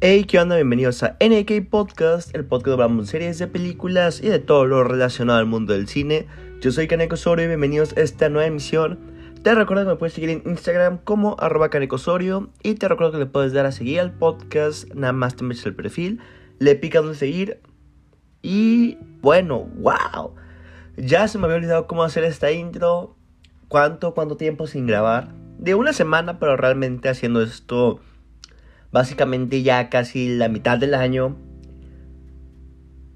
Hey, ¿qué onda? Bienvenidos a NK Podcast, el podcast donde hablamos de series, de películas y de todo lo relacionado al mundo del cine. Yo soy Kaneko Osorio y bienvenidos a esta nueva emisión. Te recuerdo que me puedes seguir en Instagram como arroba Osorio y te recuerdo que le puedes dar a seguir al podcast, nada más te metes el perfil, le picas en seguir y bueno, wow. Ya se me había olvidado cómo hacer esta intro, cuánto, cuánto tiempo sin grabar. De una semana, pero realmente haciendo esto básicamente ya casi la mitad del año.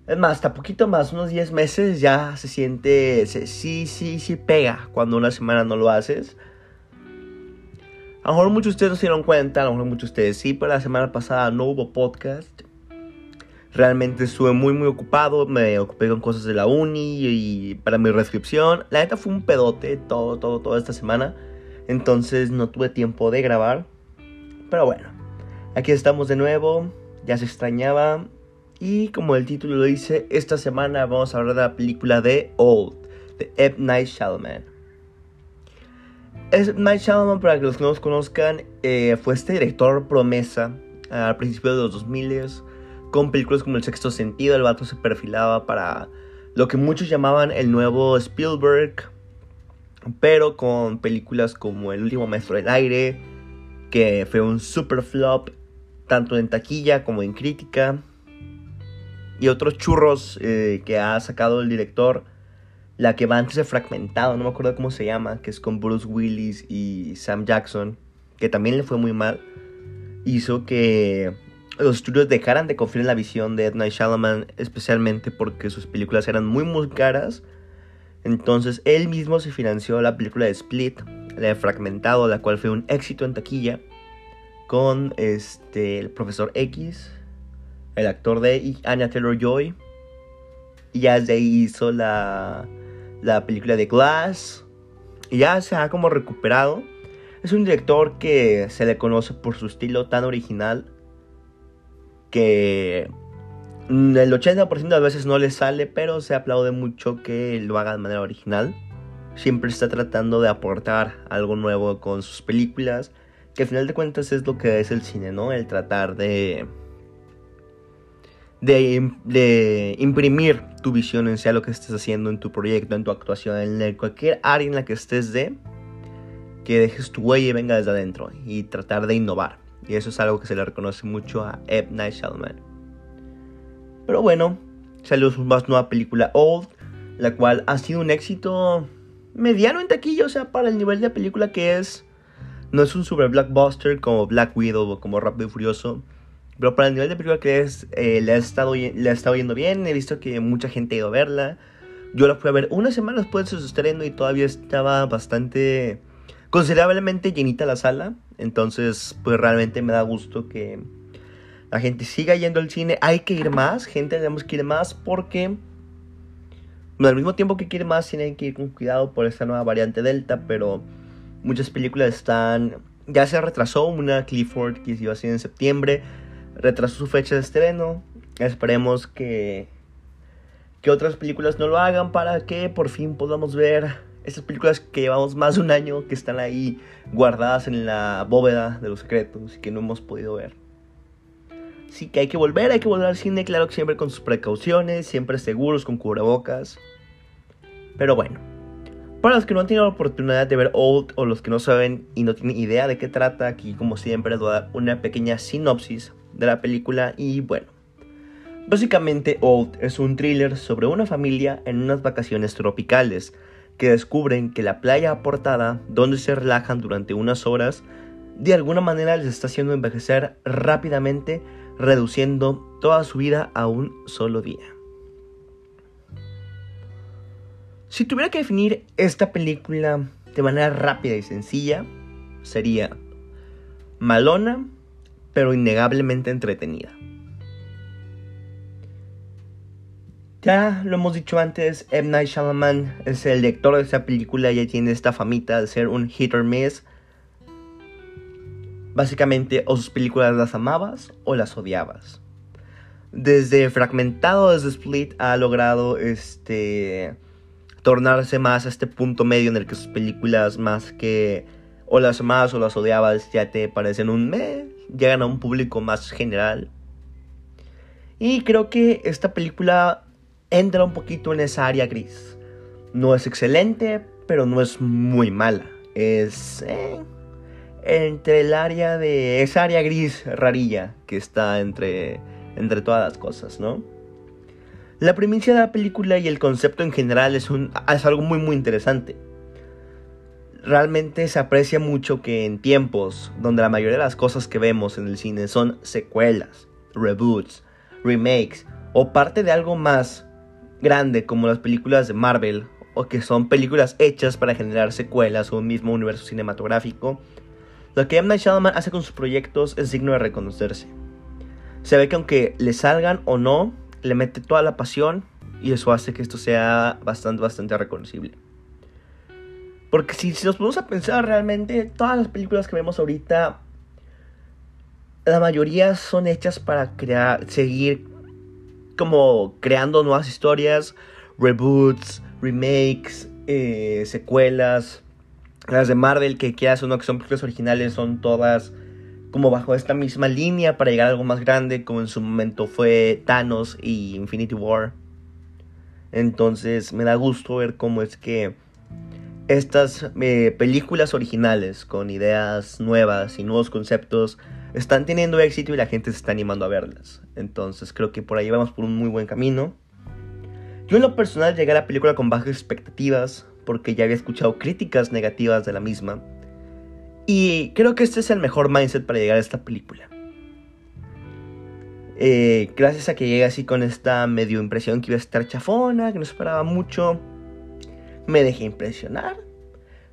Es más, hasta poquito más, unos 10 meses ya se siente, sí, sí, sí pega cuando una semana no lo haces. A lo mejor muchos de ustedes no se dieron cuenta, a lo mejor muchos de ustedes sí, pero la semana pasada no hubo podcast. Realmente estuve muy muy ocupado, me ocupé con cosas de la uni y para mi redscripción. La neta fue un pedote todo, todo, toda esta semana. Entonces no tuve tiempo de grabar. Pero bueno, aquí estamos de nuevo, ya se extrañaba. Y como el título lo dice, esta semana vamos a hablar de la película de Old, de Ed Night Shyamalan. Ed Night Shyamalan, para que los que no los conozcan, eh, fue este director promesa al principio de los 2000 con películas como El Sexto Sentido, el vato se perfilaba para lo que muchos llamaban el nuevo Spielberg, pero con películas como El último maestro del aire, que fue un super flop, tanto en taquilla como en crítica, y otros churros eh, que ha sacado el director, la que va antes de Fragmentado, no me acuerdo cómo se llama, que es con Bruce Willis y Sam Jackson, que también le fue muy mal, hizo que los estudios dejaran de confiar en la visión de Ed Night Shyamalan, especialmente porque sus películas eran muy muy caras. Entonces él mismo se financió la película de Split, la de Fragmentado, la cual fue un éxito en taquilla, con este, el profesor X, el actor de Anya Taylor Joy. Y ya desde ahí hizo la, la película de Glass. Y ya se ha como recuperado. Es un director que se le conoce por su estilo tan original que el 80% de veces no le sale, pero se aplaude mucho que lo haga de manera original. Siempre está tratando de aportar algo nuevo con sus películas, que al final de cuentas es lo que es el cine, ¿no? El tratar de de, imprimir tu visión en sea lo que estés haciendo en tu proyecto, en tu actuación, en cualquier área en la que estés de, que dejes tu huella y venga desde adentro y tratar de innovar. Y eso es algo que se le reconoce mucho a Ed Night. Pero bueno, salió su más nueva película Old, la cual ha sido un éxito mediano en taquilla, o sea, para el nivel de película que es. No es un super blockbuster como Black Widow o como Rápido y Furioso. Pero para el nivel de película que es, eh, le, ha estado, yendo bien. He visto que mucha gente ha a verla. Yo la fui a ver una semana después de su estreno y todavía estaba bastante considerablemente llenita la sala. Entonces, pues realmente me da gusto que la gente siga yendo al cine. Hay que ir más, gente, tenemos que ir más porque al mismo tiempo que quiere más, tienen que ir con cuidado por esta nueva variante Delta, pero muchas películas están... Ya se retrasó una Clifford que iba a hacer en septiembre, retrasó su fecha de estreno. Esperemos que, que otras películas no lo hagan para que por fin podamos ver estas películas que llevamos más de un año que están ahí guardadas en la bóveda de los secretos y que no hemos podido ver. Sí que hay que volver, hay que volver al cine, claro que siempre con sus precauciones, siempre seguros, con cubrebocas. Pero bueno, para los que no han tenido la oportunidad de ver Old o los que no saben y no tienen idea de qué trata, aquí como siempre les voy a dar una pequeña sinopsis de la película y bueno. Básicamente Old es un thriller sobre una familia en unas vacaciones tropicales que descubren que la playa aportada, donde se relajan durante unas horas, de alguna manera les está haciendo envejecer rápidamente, reduciendo toda su vida a un solo día. Si tuviera que definir esta película de manera rápida y sencilla, sería malona, pero innegablemente entretenida. Ya lo hemos dicho antes, M. Night Shyamalan es el director de esta película ya tiene esta famita de ser un hit or miss. Básicamente, o sus películas las amabas o las odiabas. Desde Fragmentado, desde Split, ha logrado este tornarse más a este punto medio en el que sus películas más que o las amabas o las odiabas ya te parecen un me, llegan a un público más general. Y creo que esta película entra un poquito en esa área gris. No es excelente, pero no es muy mala. Es eh, entre el área de esa área gris rarilla que está entre entre todas las cosas, ¿no? La primicia de la película y el concepto en general es, algo muy muy interesante. Realmente se aprecia mucho que en tiempos donde la mayoría de las cosas que vemos en el cine son secuelas, reboots, remakes o parte de algo más grande como las películas de Marvel o que son películas hechas para generar secuelas o un mismo universo cinematográfico, lo que M. Night Shyamalan hace con sus proyectos es digno de reconocerse. Se ve que aunque le salgan o no, le mete toda la pasión y eso hace que esto sea bastante, bastante reconocible. Porque si, si nos ponemos a pensar realmente, todas las películas que vemos ahorita, la mayoría son hechas para crear, seguir como creando nuevas historias, reboots, remakes, eh, secuelas. Las de Marvel, que quieras o no, que son películas originales, son todas como bajo esta misma línea para llegar a algo más grande, como en su momento fue Thanos y Infinity War. Entonces me da gusto ver cómo es que estas eh, películas originales con ideas nuevas y nuevos conceptos están teniendo éxito y la gente se está animando a verlas. Entonces creo que por ahí vamos por un muy buen camino. Yo en lo personal llegué a la película con bajas expectativas porque ya había escuchado críticas negativas de la misma y creo que este es el mejor mindset para llegar a esta película. Eh, gracias a que llegué así con esta medio impresión que iba a estar chafona, que no esperaba mucho, me dejé impresionar,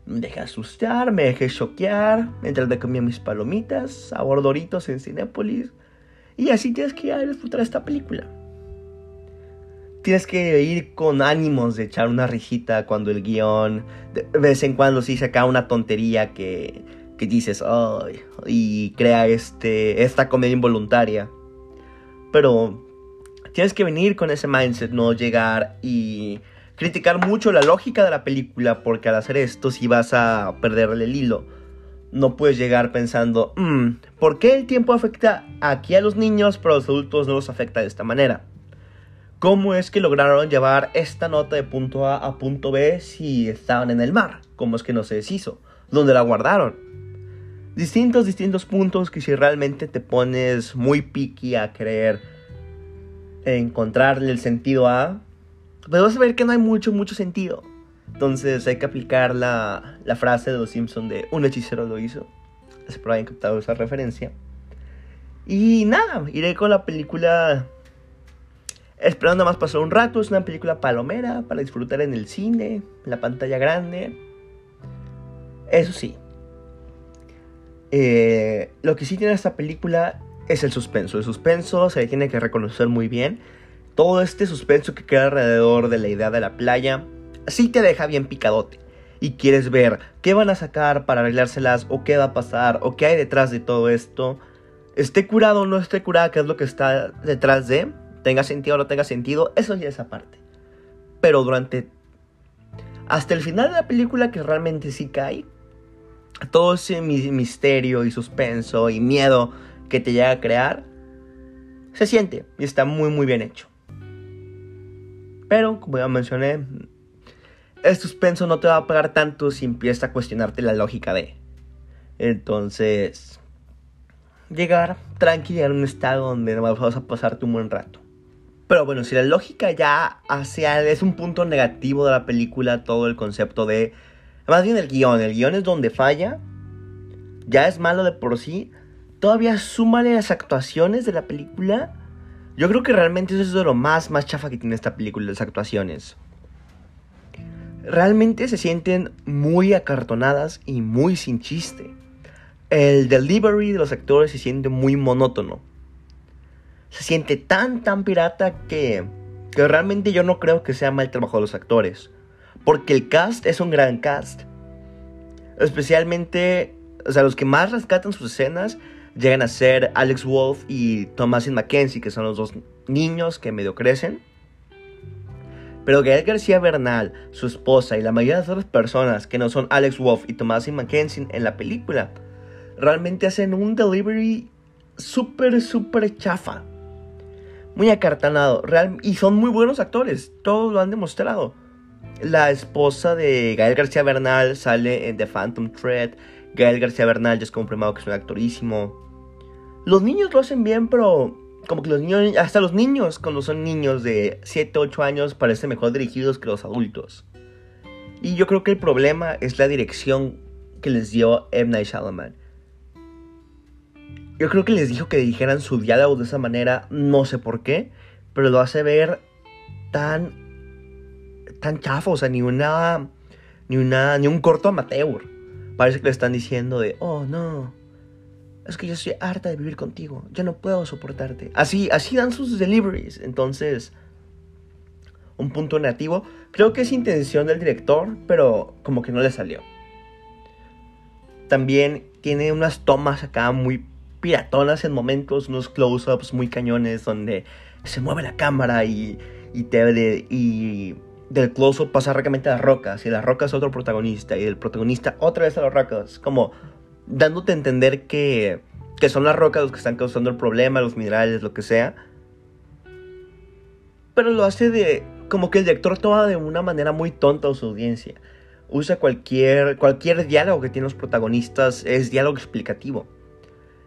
me dejé asustar, me dejé choquear, mientras me comía mis palomitas, sabor doritos en Cinépolis. Y así tienes que ir a disfrutar esta película. Tienes que ir con ánimos de echar una risita cuando el guion de vez en cuando sí saca una tontería que que dices, ay, y crea este, esta comedia involuntaria. Pero tienes que venir con ese mindset, no llegar y criticar mucho la lógica de la película, porque al hacer esto sí vas a perderle el hilo. No puedes llegar pensando, mm, ¿por qué el tiempo afecta aquí a los niños, pero a los adultos no los afecta de esta manera? ¿Cómo es que lograron llevar esta nota de punto A a punto B si estaban en el mar? ¿Cómo es que no se deshizo? ¿Dónde la guardaron? Distintos, distintos puntos que si realmente te pones muy picky a creer encontrarle el sentido a, pues vas a ver que no hay mucho, mucho sentido. Entonces hay que aplicar la, la frase de los Simpsons de un hechicero lo hizo. Espero hayan captado esa referencia. Y nada, iré con la película esperando más pasar un rato. Es una película palomera para disfrutar en el cine, en la pantalla grande. Eso sí, eh, lo que sí tiene esta película es el suspenso. El suspenso se tiene que reconocer muy bien. Todo este suspenso que queda alrededor de la idea de la playa, sí te deja bien picadote. Y quieres ver qué van a sacar para arreglárselas, o qué va a pasar, o qué hay detrás de todo esto. Esté curado o no esté curado, qué es lo que está detrás de. Tenga sentido o no tenga sentido, eso ya es aparte. Pero durante. Hasta el final de la película, que realmente sí cae, todo ese misterio y suspenso y miedo que te llega a crear, se siente y está muy muy bien hecho. Pero, como ya mencioné, el suspenso no te va a pagar tanto si empieza a cuestionarte la lógica de. Entonces, llegar tranquilo a un estado donde vas a pasarte un buen rato. Pero bueno, si la lógica ya hace, es un punto negativo de la película, todo el concepto de más bien el guion. El guion es donde falla. Ya es malo de por sí. Todavía súmale las actuaciones de la película. Yo creo que realmente eso es de lo más, más chafa que tiene esta película, las actuaciones. Realmente se sienten muy acartonadas y muy sin chiste. El delivery de los actores se siente muy monótono. Se siente tan, tan pirata que, que realmente yo no creo que sea mal trabajo de los actores. Porque el cast es un gran cast. Especialmente, o sea, los que más rescatan sus escenas llegan a ser Alex Wolf y Thomasin Mackenzie, que son los dos niños que medio crecen. Pero Gael García Bernal, su esposa y la mayoría de las otras personas que no son Alex Wolf y Thomasin Mackenzie en la película, realmente hacen un delivery súper, súper chafa. Muy acartanado. Real, y son muy buenos actores. Todos lo han demostrado. La esposa de Gael García Bernal sale en The Phantom Thread. Gael García Bernal ya es confirmado que es un actorísimo. Los niños lo hacen bien, pero como que los niños, hasta los niños, cuando son niños de 7, 8 años, parecen mejor dirigidos que los adultos. Y yo creo que el problema es la dirección que les dio M. Night Shyamalan. Yo creo que les dijo que dijeran su diálogo de esa manera, no sé por qué, pero lo hace ver tan tan chafo, o sea, ni una ni una ni un corto amateur. Parece que le están diciendo de, "Oh, no. Es que yo estoy harta de vivir contigo. Yo no puedo soportarte." Así así dan sus deliveries. Entonces, un punto negativo, creo que es intención del director, pero como que no le salió. También tiene unas tomas acá muy piratonas en momentos, unos close-ups muy cañones donde se mueve la cámara y, y, te, y del close-up pasa rápidamente a las rocas y las rocas otro protagonista y el protagonista otra vez a las rocas, como dándote a entender que, que son las rocas los que están causando el problema, los minerales, lo que sea. Pero lo hace de como que el director toma de una manera muy tonta a su audiencia. Usa cualquier, cualquier diálogo que tienen los protagonistas, es diálogo explicativo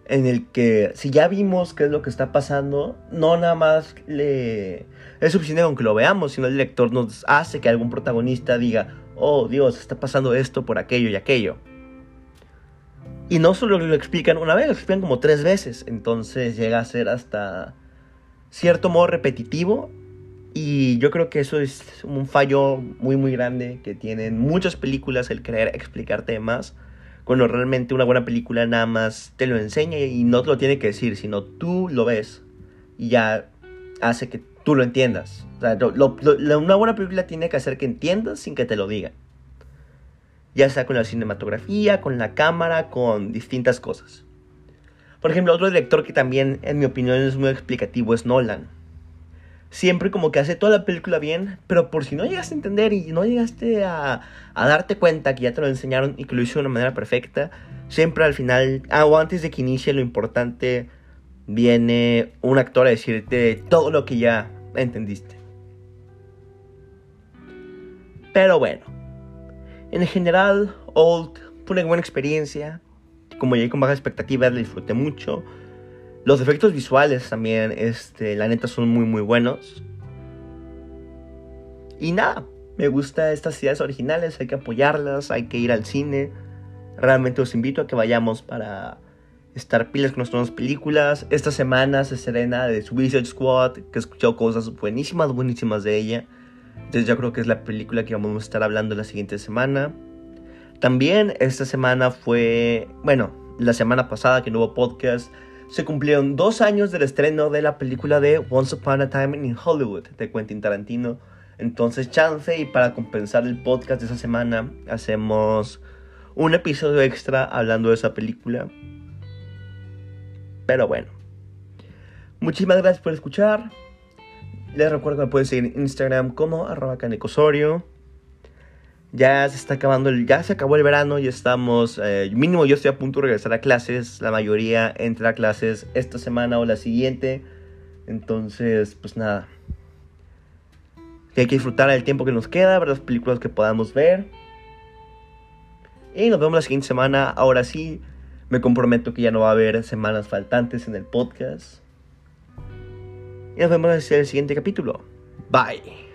en el que si ya vimos qué es lo que está pasando, no nada más le es suficiente con que lo veamos, sino el lector nos hace que algún protagonista diga, oh Dios, está pasando esto por aquello y aquello. Y no solo lo explican una vez, lo explican como tres veces, entonces llega a ser hasta cierto modo repetitivo y yo creo que eso es un fallo muy muy grande que tienen muchas películas el querer explicar temas cuando realmente una buena película nada más te lo enseña y no te lo tiene que decir, sino tú lo ves y ya hace que tú lo entiendas. O sea, una buena película tiene que hacer que entiendas sin que te lo diga. Ya sea con la cinematografía, con la cámara, con distintas cosas. Por ejemplo, otro director que también, en mi opinión, es muy explicativo es Nolan siempre como que hace toda la película bien, pero por si no llegaste a entender y no llegaste a, darte cuenta que ya te lo enseñaron y que lo hizo de una manera perfecta, siempre al final, ah, o antes de que inicie lo importante, viene un actor a decirte todo lo que ya entendiste. Pero bueno, en general, Old fue una buena experiencia. Como llegué con bajas expectativas, la disfruté mucho. Los efectos visuales también, este, la neta, son muy, muy buenos. Y nada, me gusta estas ideas originales, hay que apoyarlas, hay que ir al cine. Realmente os invito a que vayamos para estar pilas con nuestras películas. Esta semana se serena de Suicide Squad, que he escuchado cosas buenísimas, buenísimas de ella. Entonces yo creo que es la película que vamos a estar hablando la siguiente semana. También esta semana fue, bueno, la semana pasada que no hubo podcast, se cumplieron dos años del estreno de la película de Once Upon a Time in Hollywood de Quentin Tarantino. Entonces, chance y para compensar el podcast de esa semana, hacemos un episodio extra hablando de esa película. Pero bueno. Muchísimas gracias por escuchar. Les recuerdo que me pueden seguir en Instagram como arroba canecosorio ya se está acabando, el, ya se acabó el verano y estamos, eh, mínimo yo estoy a punto de regresar a clases, la mayoría entra a clases esta semana o la siguiente, entonces pues nada, hay que disfrutar el tiempo que nos queda, ver las películas que podamos ver. Y nos vemos la siguiente semana, ahora sí, me comprometo que ya no va a haber semanas faltantes en el podcast. Y nos vemos en el siguiente capítulo. Bye.